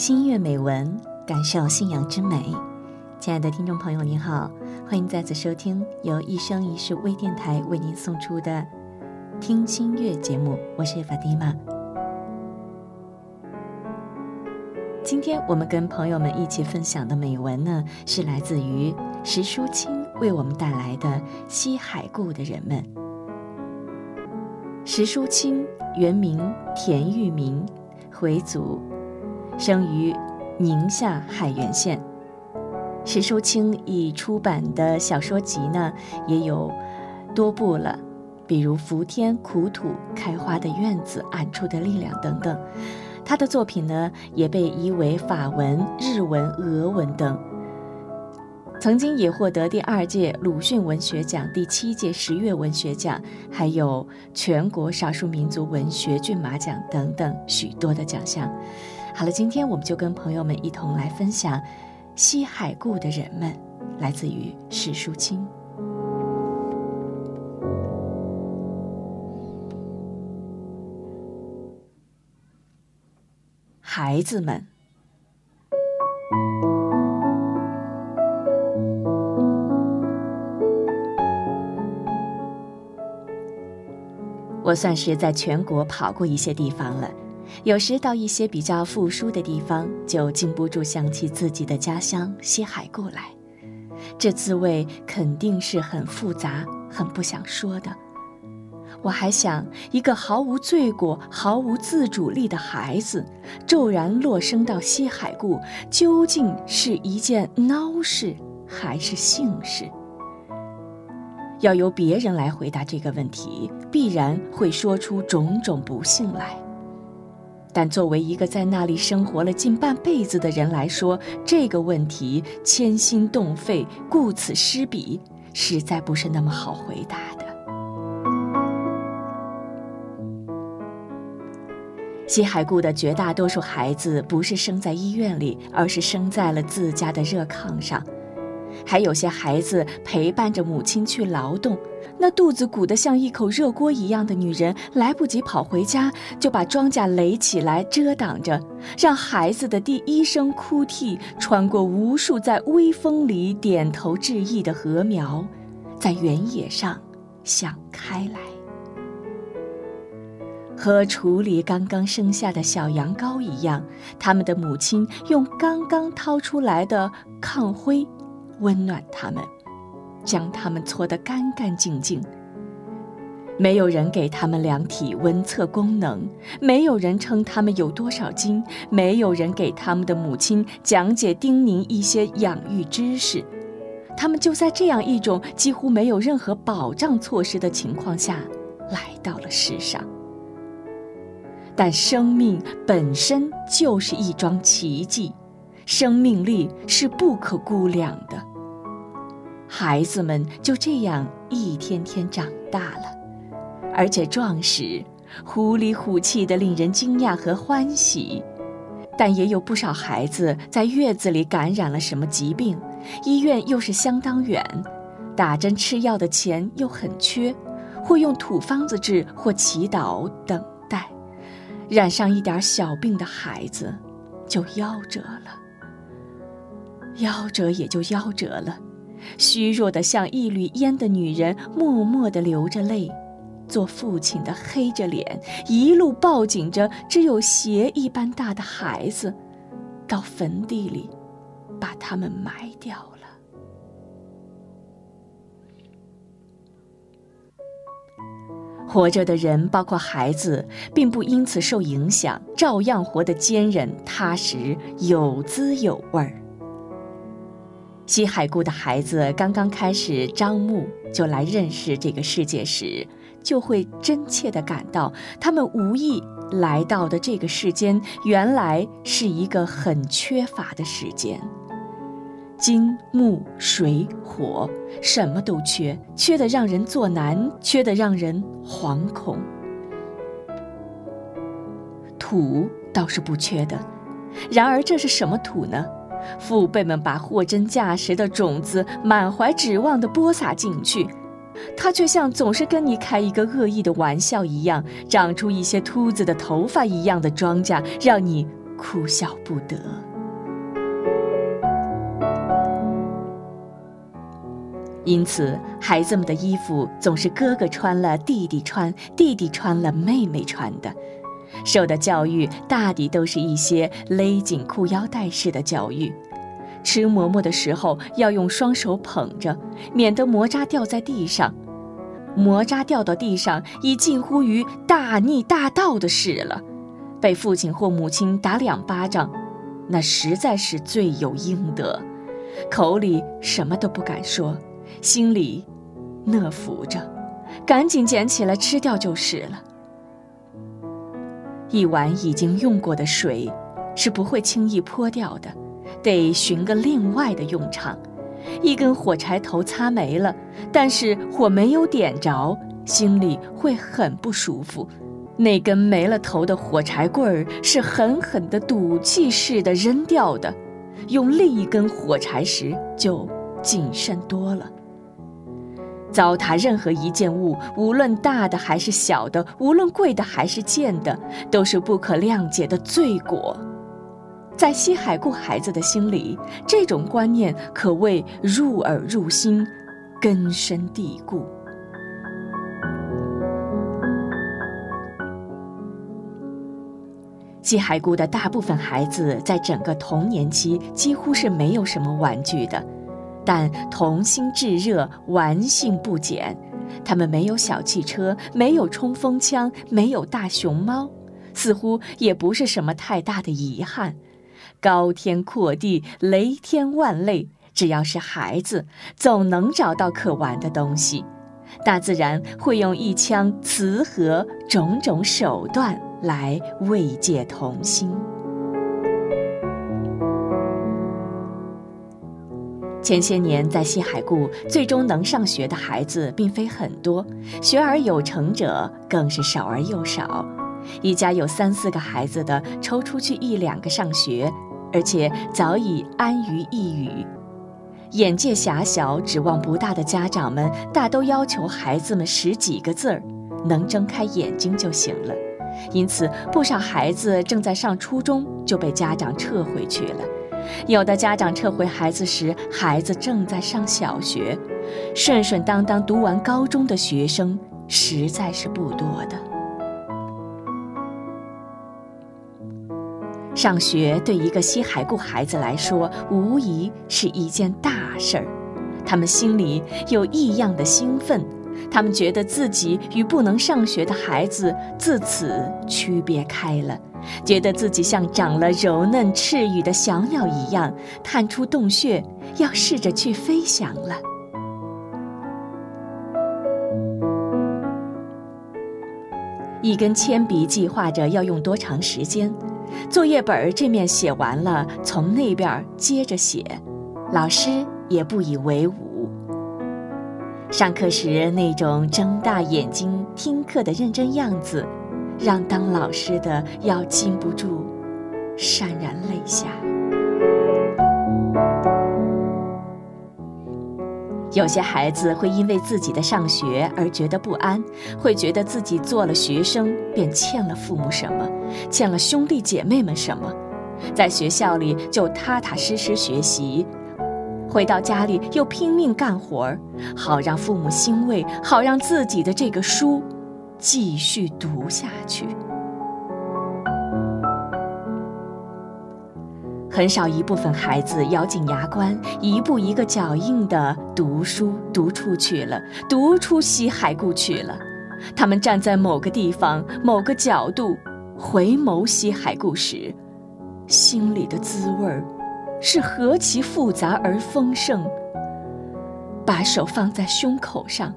听心悦美文，感受信仰之美。亲爱的听众朋友，您好，欢迎再次收听由一生一世微电台为您送出的《听心悦》节目，我是法蒂玛。今天我们跟朋友们一起分享的美文呢，是来自于石淑清为我们带来的《西海固的人们》。石淑清原名田玉明，回族。生于宁夏海原县，石淑清已出版的小说集呢也有多部了，比如《伏天苦土开花的院子》《暗处的力量》等等。他的作品呢也被译为法文、日文、俄文等，曾经也获得第二届鲁迅文学奖、第七届十月文学奖，还有全国少数民族文学骏马奖等等许多的奖项。好了，今天我们就跟朋友们一同来分享西海固的人们，来自于史书清。孩子们，我算是在全国跑过一些地方了。有时到一些比较富庶的地方，就禁不住想起自己的家乡西海固来，这滋味肯定是很复杂、很不想说的。我还想，一个毫无罪过、毫无自主力的孩子，骤然落生到西海固，究竟是一件孬事还是幸事？要由别人来回答这个问题，必然会说出种种不幸来。但作为一个在那里生活了近半辈子的人来说，这个问题牵心动肺、顾此失彼，实在不是那么好回答的。西海固的绝大多数孩子不是生在医院里，而是生在了自家的热炕上。还有些孩子陪伴着母亲去劳动，那肚子鼓得像一口热锅一样的女人来不及跑回家，就把庄稼垒起来遮挡着，让孩子的第一声哭啼穿过无数在微风里点头致意的禾苗，在原野上响开来。和处理刚刚生下的小羊羔一样，他们的母亲用刚刚掏出来的炕灰。温暖他们，将他们搓得干干净净。没有人给他们量体温测功能，没有人称他们有多少斤，没有人给他们的母亲讲解叮咛一些养育知识。他们就在这样一种几乎没有任何保障措施的情况下，来到了世上。但生命本身就是一桩奇迹，生命力是不可估量的。孩子们就这样一天天长大了，而且壮实，虎里虎气的，令人惊讶和欢喜。但也有不少孩子在月子里感染了什么疾病，医院又是相当远，打针吃药的钱又很缺，或用土方子治，或祈祷等待。染上一点小病的孩子，就夭折了。夭折也就夭折了。虚弱的像一缕烟的女人，默默地流着泪；做父亲的黑着脸，一路抱紧着只有鞋一般大的孩子，到坟地里，把他们埋掉了。活着的人，包括孩子，并不因此受影响，照样活得坚韧踏实，有滋有味儿。西海固的孩子刚刚开始张目，就来认识这个世界时，就会真切地感到，他们无意来到的这个世间，原来是一个很缺乏的世间。金木水火，什么都缺，缺得让人作难，缺得让人惶恐。土倒是不缺的，然而这是什么土呢？父辈们把货真价实的种子满怀指望地播撒进去，它却像总是跟你开一个恶意的玩笑一样，长出一些秃子的头发一样的庄稼，让你哭笑不得。因此，孩子们的衣服总是哥哥穿了弟弟穿，弟弟穿了妹妹穿的。受的教育大抵都是一些勒紧裤腰带式的教育。吃馍馍的时候要用双手捧着，免得馍渣掉在地上。馍渣掉到地上，已近乎于大逆大盗的事了。被父亲或母亲打两巴掌，那实在是罪有应得。口里什么都不敢说，心里讷服着，赶紧捡起来吃掉就是了。一碗已经用过的水，是不会轻易泼掉的。得寻个另外的用场，一根火柴头擦没了，但是火没有点着，心里会很不舒服。那根没了头的火柴棍儿是狠狠地赌气似的扔掉的，用另一根火柴时就谨慎多了。糟蹋任何一件物，无论大的还是小的，无论贵的还是贱的，都是不可谅解的罪过。在西海固孩子的心里，这种观念可谓入耳入心，根深蒂固。西海固的大部分孩子在整个童年期几乎是没有什么玩具的，但童心炙热，玩性不减。他们没有小汽车，没有冲锋枪，没有大熊猫，似乎也不是什么太大的遗憾。高天阔地，雷天万类，只要是孩子，总能找到可玩的东西。大自然会用一腔慈和种种手段来慰藉童心。前些年在西海固，最终能上学的孩子并非很多，学而有成者更是少而又少。一家有三四个孩子的，抽出去一两个上学。而且早已安于一隅，眼界狭小、指望不大的家长们，大都要求孩子们识几个字儿，能睁开眼睛就行了。因此，不少孩子正在上初中就被家长撤回去了。有的家长撤回孩子时，孩子正在上小学。顺顺当当读完高中的学生，实在是不多的。上学对一个西海固孩子来说，无疑是一件大事儿。他们心里有异样的兴奋，他们觉得自己与不能上学的孩子自此区别开了，觉得自己像长了柔嫩翅羽的小鸟一样，探出洞穴，要试着去飞翔了。一根铅笔计划着要用多长时间。作业本这面写完了，从那边接着写，老师也不以为忤。上课时那种睁大眼睛听课的认真样子，让当老师的要禁不住潸然泪下。有些孩子会因为自己的上学而觉得不安，会觉得自己做了学生便欠了父母什么，欠了兄弟姐妹们什么，在学校里就踏踏实实学习，回到家里又拼命干活儿，好让父母欣慰，好让自己的这个书继续读下去。很少一部分孩子咬紧牙关，一步一个脚印地读书读出去了，读出西海固去了。他们站在某个地方、某个角度，回眸西海固时，心里的滋味儿是何其复杂而丰盛。把手放在胸口上，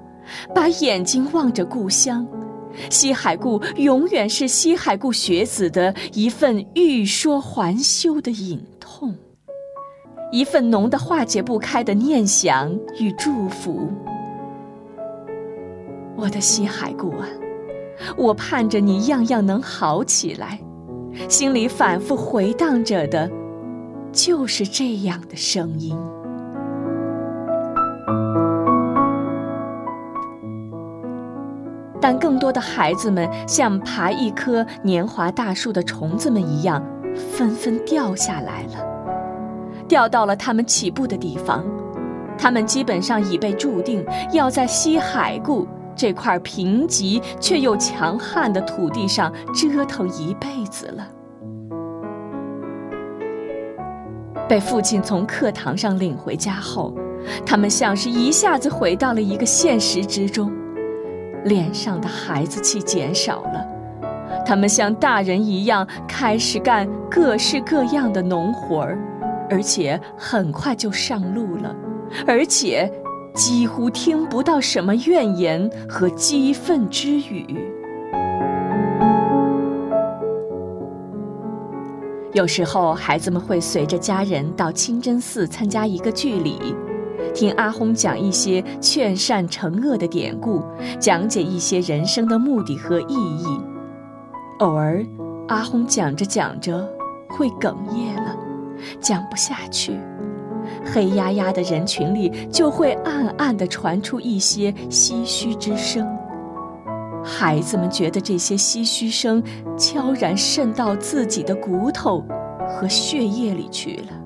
把眼睛望着故乡。西海固永远是西海固学子的一份欲说还休的隐痛，一份浓得化解不开的念想与祝福。我的西海固啊，我盼着你样样能好起来，心里反复回荡着的，就是这样的声音。但更多的孩子们像爬一棵年华大树的虫子们一样，纷纷掉下来了，掉到了他们起步的地方。他们基本上已被注定要在西海固这块贫瘠却又强悍的土地上折腾一辈子了。被父亲从课堂上领回家后，他们像是一下子回到了一个现实之中，脸上的孩子气减少了。他们像大人一样开始干各式各样的农活儿，而且很快就上路了，而且几乎听不到什么怨言和激愤之语。有时候，孩子们会随着家人到清真寺参加一个聚礼，听阿訇讲一些劝善惩恶的典故，讲解一些人生的目的和意义。偶尔，阿訇讲着讲着会哽咽了，讲不下去，黑压压的人群里就会暗暗地传出一些唏嘘之声。孩子们觉得这些唏嘘声悄然渗到自己的骨头和血液里去了。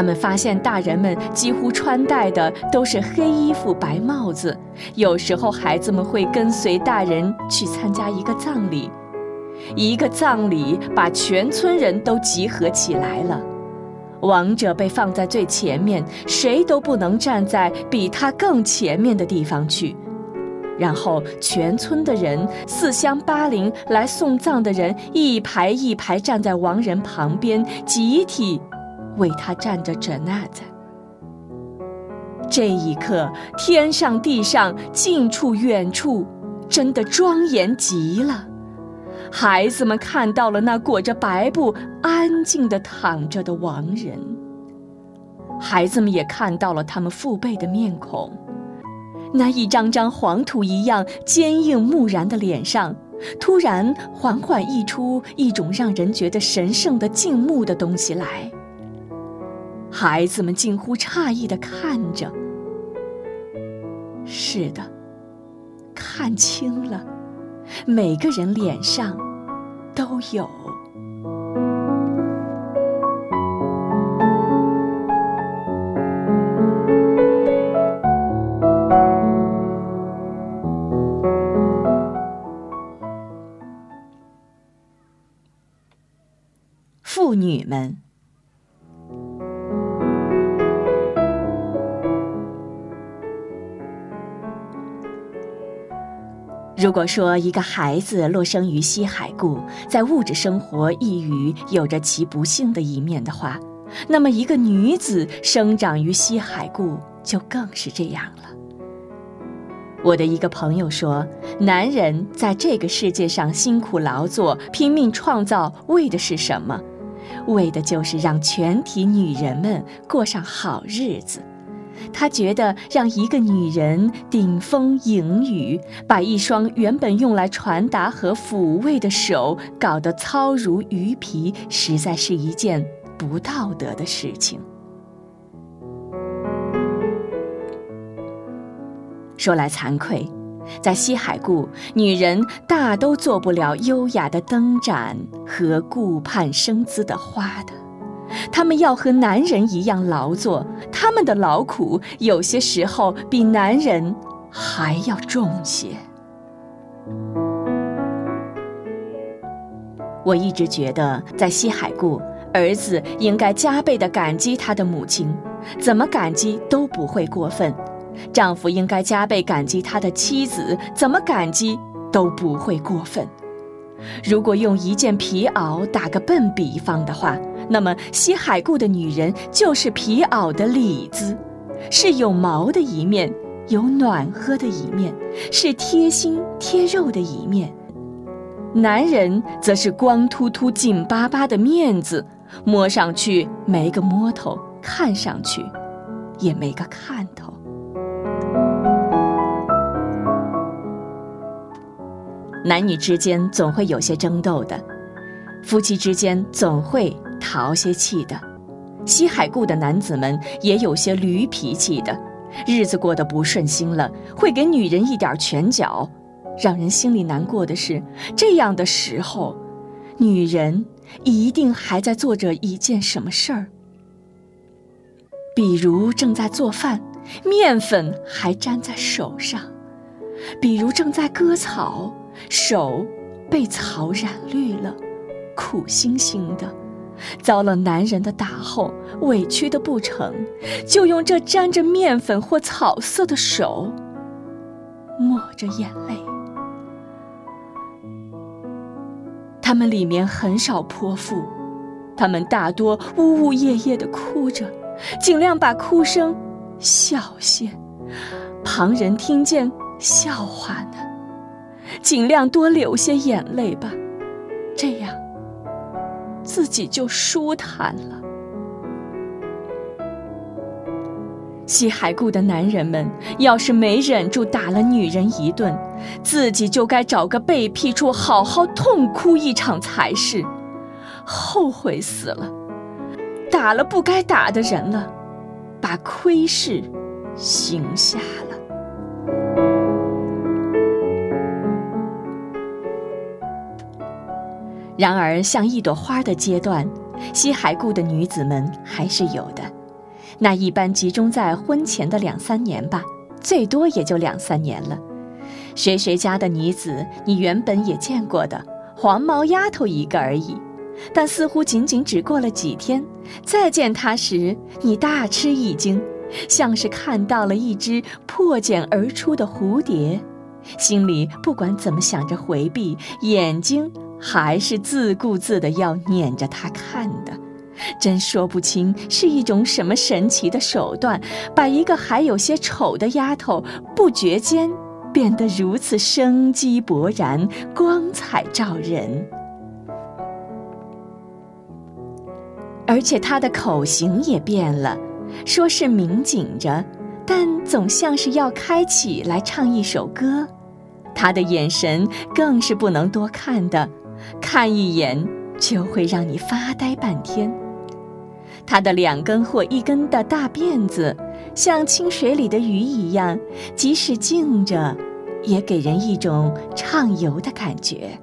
他们发现大人们几乎穿戴的都是黑衣服、白帽子。有时候，孩子们会跟随大人去参加一个葬礼，一个葬礼把全村人都集合起来了。亡者被放在最前面，谁都不能站在比他更前面的地方去。然后，全村的人四乡八邻来送葬的人一排一排站在亡人旁边，集体为他站着诊纳子。这一刻，天上地上、近处远处，真的庄严极了。孩子们看到了那裹着白布、安静地躺着的亡人。孩子们也看到了他们父辈的面孔，那一张张黄土一样坚硬木然的脸上，突然缓缓溢出一种让人觉得神圣的静穆的东西来。孩子们近乎诧异地看着。是的，看清了。每个人脸上都有妇女们。如果说一个孩子落生于西海固，在物质生活一隅有着其不幸的一面的话，那么一个女子生长于西海固就更是这样了。我的一个朋友说，男人在这个世界上辛苦劳作、拼命创造，为的是什么？为的就是让全体女人们过上好日子。他觉得让一个女人顶风迎雨，把一双原本用来传达和抚慰的手搞得糙如鱼皮，实在是一件不道德的事情。说来惭愧，在西海固，女人大都做不了优雅的灯盏和顾盼生姿的花的。他们要和男人一样劳作，的劳苦有些时候比男人还要重些。我一直觉得，在西海固，儿子应该加倍的感激他的母亲，怎么感激都不会过分；丈夫应该加倍感激他的妻子，怎么感激都不会过分。如果用一件皮袄打个笨比方的话，那么西海固的女人就是皮袄的里子，是有毛的一面，有暖和的一面，是贴心贴肉的一面；男人则是光秃秃、紧巴巴的面子，摸上去没个摸头，看上去也没个看头。男女之间总会有些争斗的，夫妻之间总会淘些气的。西海固的男子们也有些驴脾气的，日子过得不顺心了，会给女人一点拳脚，让人心里难过的是，这样的时候，女人一定还在做着一件什么事儿，比如正在做饭，面粉还粘在手上；比如正在割草，手被草染绿了，苦兮兮的。遭了男人的打后，委屈的不成，就用这沾着面粉或草色的手抹着眼泪。他们里面很少泼妇，他们大多呜呜咽咽的哭着，尽量把哭声小些，旁人听见笑话呢。尽量多流些眼泪吧，这样。自己就舒坦了。西海固的男人们，要是没忍住打了女人一顿，自己就该找个背僻处好好痛哭一场才是。后悔死了，打了不该打的人了，把亏事行下了。然而，像一朵花的阶段，西海固的女子们还是有的。那一般集中在婚前的两三年吧，最多也就两三年了。谁谁家的女子，你原本也见过的，黄毛丫头一个而已。但似乎仅仅只过了几天，再见她时，你大吃一惊，像是看到了一只破茧而出的蝴蝶，心里不管怎么想着回避，眼睛。还是自顾自的要撵着他看的，真说不清是一种什么神奇的手段，把一个还有些丑的丫头不觉间变得如此生机勃然、光彩照人。而且他的口型也变了，说是抿紧着，但总像是要开启来唱一首歌。他的眼神更是不能多看的。看一眼就会让你发呆半天。他的两根或一根的大辫子，像清水里的鱼一样，即使静着，也给人一种畅游的感觉。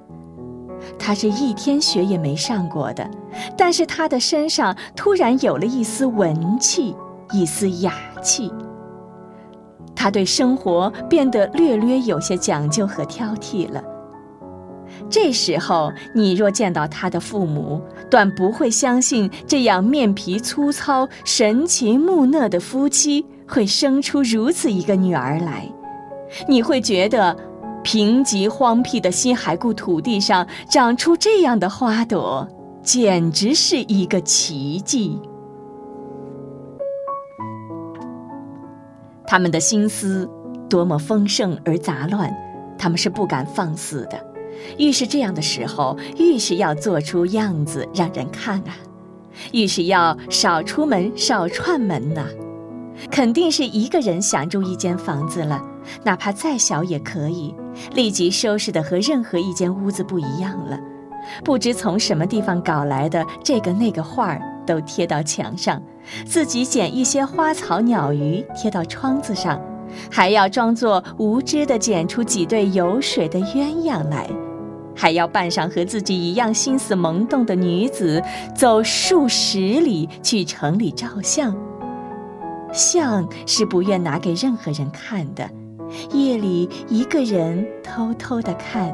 他是一天学也没上过的，但是他的身上突然有了一丝文气，一丝雅气。他对生活变得略略有些讲究和挑剔了。这时候，你若见到他的父母，断不会相信这样面皮粗糙、神情木讷的夫妻会生出如此一个女儿来。你会觉得，贫瘠荒僻的西海固土地上长出这样的花朵，简直是一个奇迹。他们的心思多么丰盛而杂乱，他们是不敢放肆的。越是这样的时候，越是要做出样子让人看啊；越是要少出门、少串门呐。肯定是一个人想住一间房子了，哪怕再小也可以，立即收拾的和任何一间屋子不一样了。不知从什么地方搞来的这个那个画儿都贴到墙上，自己捡一些花草鸟鱼贴到窗子上，还要装作无知的捡出几对有水的鸳鸯来。还要扮上和自己一样心思萌动的女子，走数十里去城里照相。相是不愿拿给任何人看的，夜里一个人偷偷的看，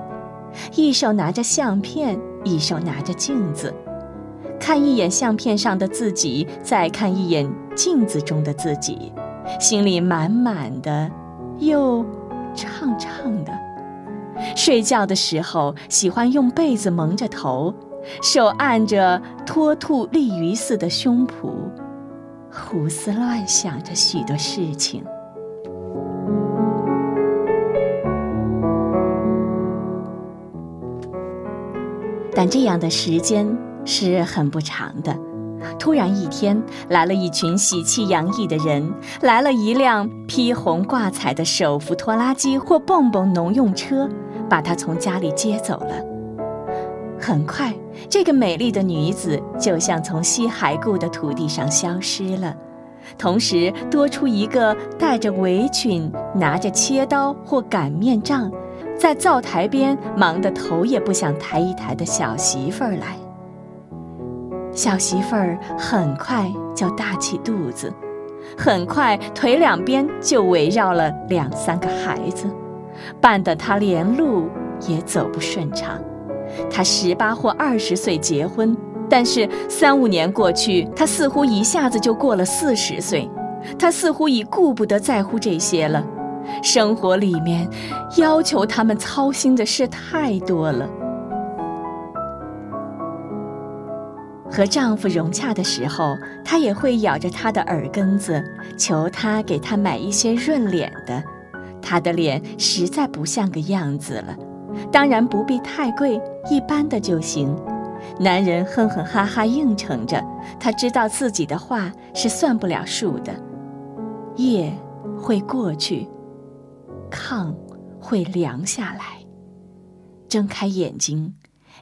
一手拿着相片，一手拿着镜子，看一眼相片上的自己，再看一眼镜子中的自己，心里满满的，又畅畅的。睡觉的时候，喜欢用被子蒙着头，手按着脱兔立鱼似的胸脯，胡思乱想着许多事情。但这样的时间是很不长的。突然一天，来了一群喜气洋溢的人，来了一辆披红挂彩的手扶拖拉机或蹦蹦农用车。把她从家里接走了。很快，这个美丽的女子就像从西海固的土地上消失了，同时多出一个戴着围裙、拿着切刀或擀面杖，在灶台边忙得头也不想抬一抬的小媳妇儿来。小媳妇儿很快就大起肚子，很快腿两边就围绕了两三个孩子，绊得她连路也走不顺畅。她十八或二十岁结婚，但是三五年过去，她似乎一下子就过了四十岁，她似乎已顾不得在乎这些了。生活里面要求他们操心的事太多了。和丈夫融洽的时候，她也会咬着他的耳根子，求他给她买一些润脸的。他的脸实在不像个样子了，当然不必太贵，一般的就行。男人哼哼哈哈应承着，他知道自己的话是算不了数的。夜会过去。炕会凉下来，睁开眼睛，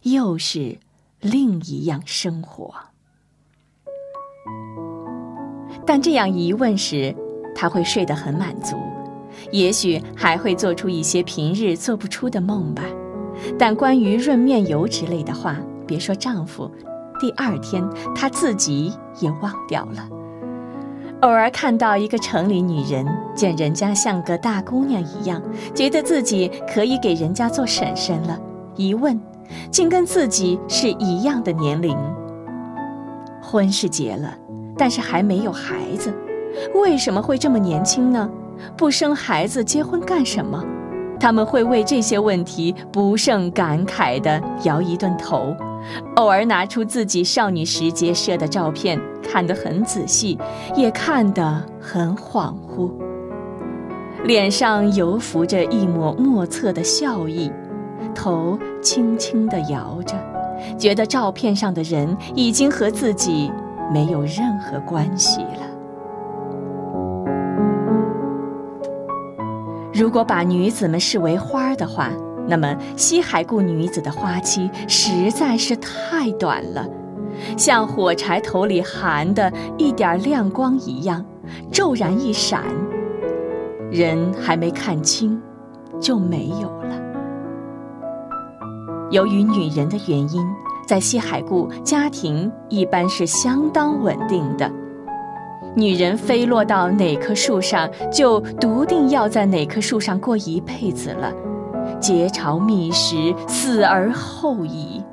又是另一样生活。但这样一问时，他会睡得很满足，也许还会做出一些平日做不出的梦吧。但关于润面油之类的话，别说丈夫，第二天他自己也忘掉了。偶尔看到一个城里女人，见人家像个大姑娘一样，觉得自己可以给人家做婶婶了。一问，竟跟自己是一样的年龄。婚是结了，但是还没有孩子，为什么会这么年轻呢？不生孩子结婚干什么？他们会为这些问题不胜感慨地摇一顿头。偶尔拿出自己少女时节摄的照片，看得很仔细，也看得很恍惚，脸上犹浮着一抹莫测的笑意，头轻轻地摇着，觉得照片上的人已经和自己没有任何关系了。如果把女子们视为花儿的话，那么，西海固女子的花期实在是太短了，像火柴头里含的一点亮光一样，骤然一闪，人还没看清，就没有了。由于女人的原因，在西海固家庭一般是相当稳定的，女人飞落到哪棵树上，就笃定要在哪棵树上过一辈子了。结巢觅食，死而后已。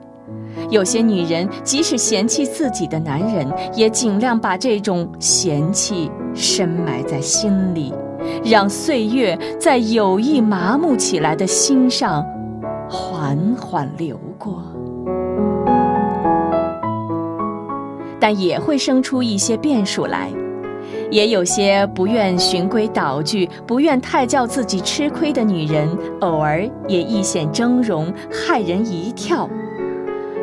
有些女人即使嫌弃自己的男人，也尽量把这种嫌弃深埋在心里，让岁月在有意麻木起来的心上缓缓流过。但也会生出一些变数来。也有些不愿循规蹈矩、不愿太叫自己吃亏的女人，偶尔也一显峥嵘，骇人一跳。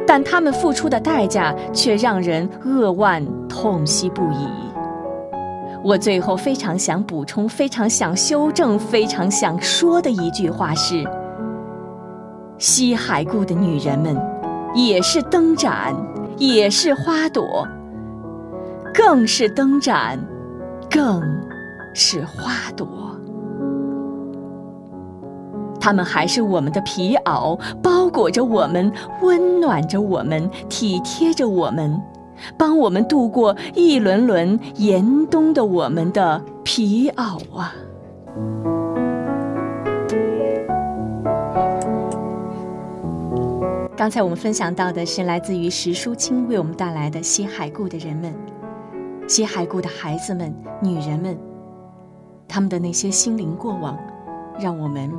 但她们付出的代价却让人扼腕痛惜不已。我最后非常想补充、非常想修正、非常想说的一句话是：西海固的女人们，也是灯盏，也是花朵，更是灯盏。更是花朵，它们还是我们的皮袄，包裹着我们，温暖着我们，体贴着我们，帮我们度过一轮轮严冬的我们的皮袄啊！刚才我们分享到的是来自于石淑清为我们带来的西海固的人们。西海固的孩子们、女人们，他们的那些心灵过往，让我们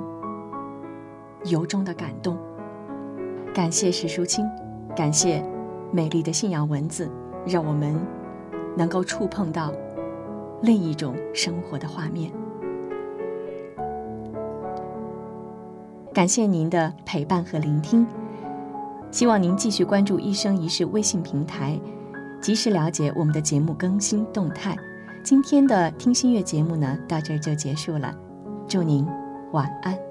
由衷的感动。感谢史淑清，感谢美丽的信仰文字，让我们能够触碰到另一种生活的画面。感谢您的陪伴和聆听，希望您继续关注“一生一世”微信平台。及时了解我们的节目更新动态。今天的听心悦节目呢，到这儿就结束了。祝您晚安。